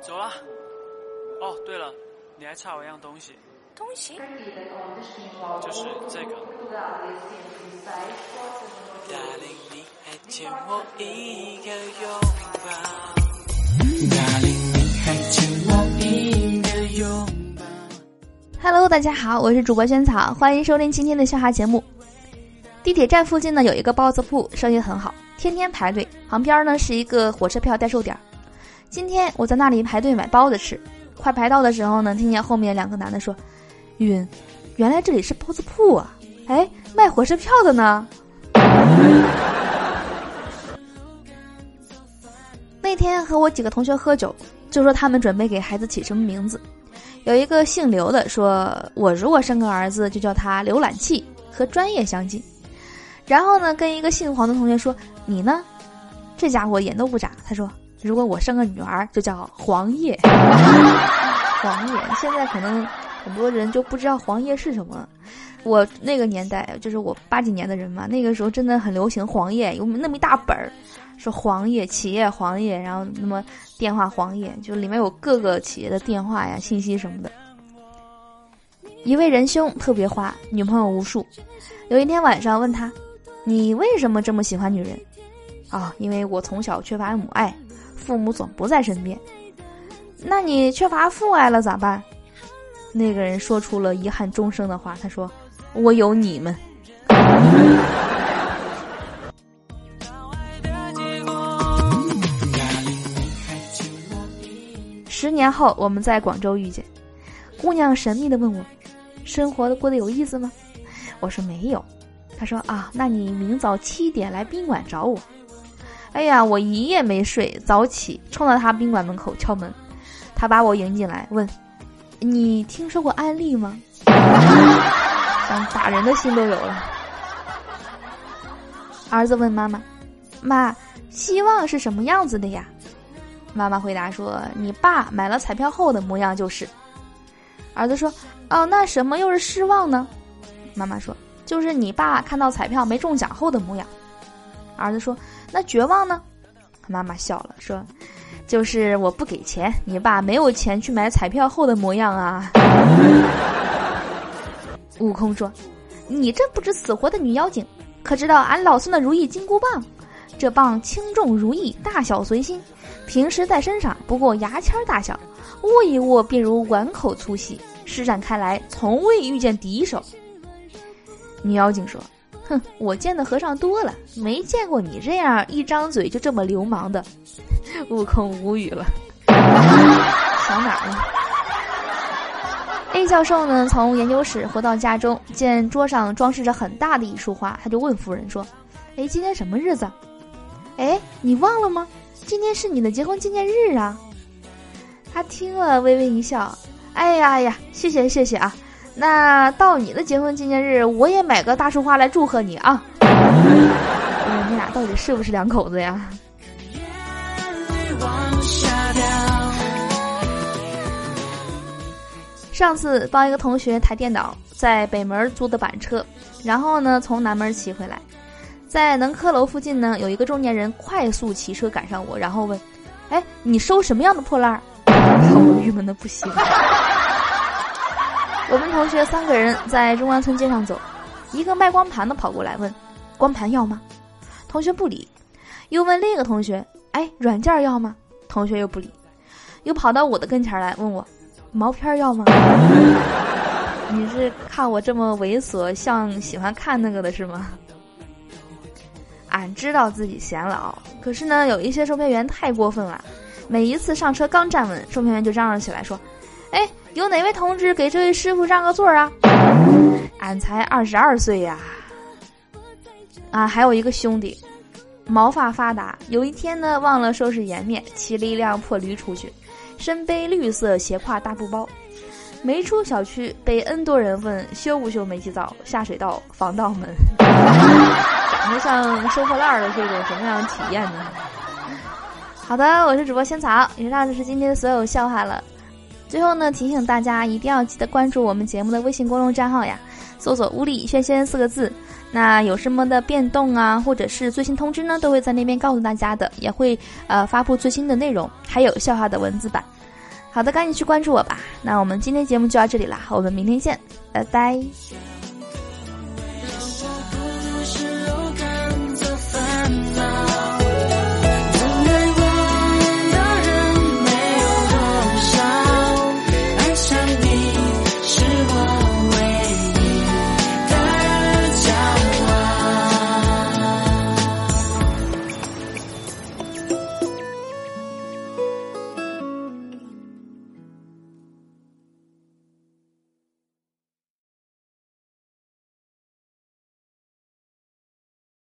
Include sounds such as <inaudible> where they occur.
走了。哦，对了，你还差我一样东西。东西？就是这个。答应你还欠我一个拥抱 Hello，大家好，我是主播萱草，欢迎收听今天的笑话节目。地铁站附近呢有一个包子铺，生意很好，天天排队。旁边呢是一个火车票代售点。今天我在那里排队买包子吃，快排到的时候呢，听见后面两个男的说：“晕，原来这里是包子铺啊！哎，卖火车票的呢。<laughs> ”那天和我几个同学喝酒，就说他们准备给孩子起什么名字。有一个姓刘的说：“我如果生个儿子，就叫他浏览器，和专业相近。”然后呢，跟一个姓黄的同学说：“你呢？”这家伙眼都不眨，他说：“如果我生个女儿，就叫黄叶。<laughs> ”黄叶，现在可能很多人就不知道黄叶是什么。我那个年代，就是我八几年的人嘛，那个时候真的很流行黄页，有那么一大本儿，说黄页企业黄页，然后那么电话黄页，就里面有各个企业的电话呀、信息什么的。一位仁兄特别花，女朋友无数。有一天晚上问他：“你为什么这么喜欢女人？”啊，因为我从小缺乏母爱，父母总不在身边。那你缺乏父爱了咋办？那个人说出了遗憾终生的话，他说。我有你们。十年后，我们在广州遇见，姑娘神秘的问我：“生活的过得有意思吗？”我说：“没有。”她说：“啊，那你明早七点来宾馆找我。”哎呀，我一夜没睡，早起冲到他宾馆门口敲门，他把我迎进来，问：“你听说过安利吗？” <laughs> 想打人的心都有了。儿子问妈妈：“妈，希望是什么样子的呀？”妈妈回答说：“你爸买了彩票后的模样就是。”儿子说：“哦，那什么又是失望呢？”妈妈说：“就是你爸看到彩票没中奖后的模样。”儿子说：“那绝望呢？”妈妈笑了说：“就是我不给钱，你爸没有钱去买彩票后的模样啊。”悟空说：“你这不知死活的女妖精，可知道俺老孙的如意金箍棒？这棒轻重如意，大小随心。平时在身上不过牙签大小，握一握便如碗口粗细。施展开来，从未遇见敌手。”女妖精说：“哼，我见的和尚多了，没见过你这样一张嘴就这么流氓的。”悟空无语了，<laughs> 想哪儿呢？A 教授呢，从研究室回到家中，见桌上装饰着很大的一束花，他就问夫人说：“哎，今天什么日子？哎，你忘了吗？今天是你的结婚纪念日啊！”他听了微微一笑：“哎呀呀，谢谢谢谢啊！那到你的结婚纪念日，我也买个大束花来祝贺你啊！”你俩到底是不是两口子呀？上次帮一个同学抬电脑，在北门租的板车，然后呢从南门骑回来，在能科楼附近呢有一个中年人快速骑车赶上我，然后问：“哎，你收什么样的破烂儿？”我郁闷的不行。我们同学三个人在中关村街上走，一个卖光盘的跑过来问：“光盘要吗？”同学不理，又问另一个同学：“哎，软件要吗？”同学又不理，又跑到我的跟前来问我。毛片要吗？<laughs> 你是看我这么猥琐，像喜欢看那个的是吗？俺知道自己显老，可是呢，有一些售票员太过分了。每一次上车刚站稳，售票员就嚷嚷起来说：“哎，有哪位同志给这位师傅让个座啊？”俺才二十二岁呀！啊，还有一个兄弟，毛发发达，有一天呢，忘了收拾颜面，骑了一辆破驴出去。身背绿色斜挎大布包，没出小区被 N 多人问修不修煤气灶、下水道、防盗门，长得像收破烂的这种什么样的体验呢？好的，我是主播仙草，以上就是今天的所有笑话了。最后呢，提醒大家一定要记得关注我们节目的微信公众账号呀，搜索“屋里轩轩”四个字。那有什么的变动啊，或者是最新通知呢，都会在那边告诉大家的，也会呃发布最新的内容，还有笑话的文字版。好的，赶紧去关注我吧。那我们今天节目就到这里啦，我们明天见，拜拜。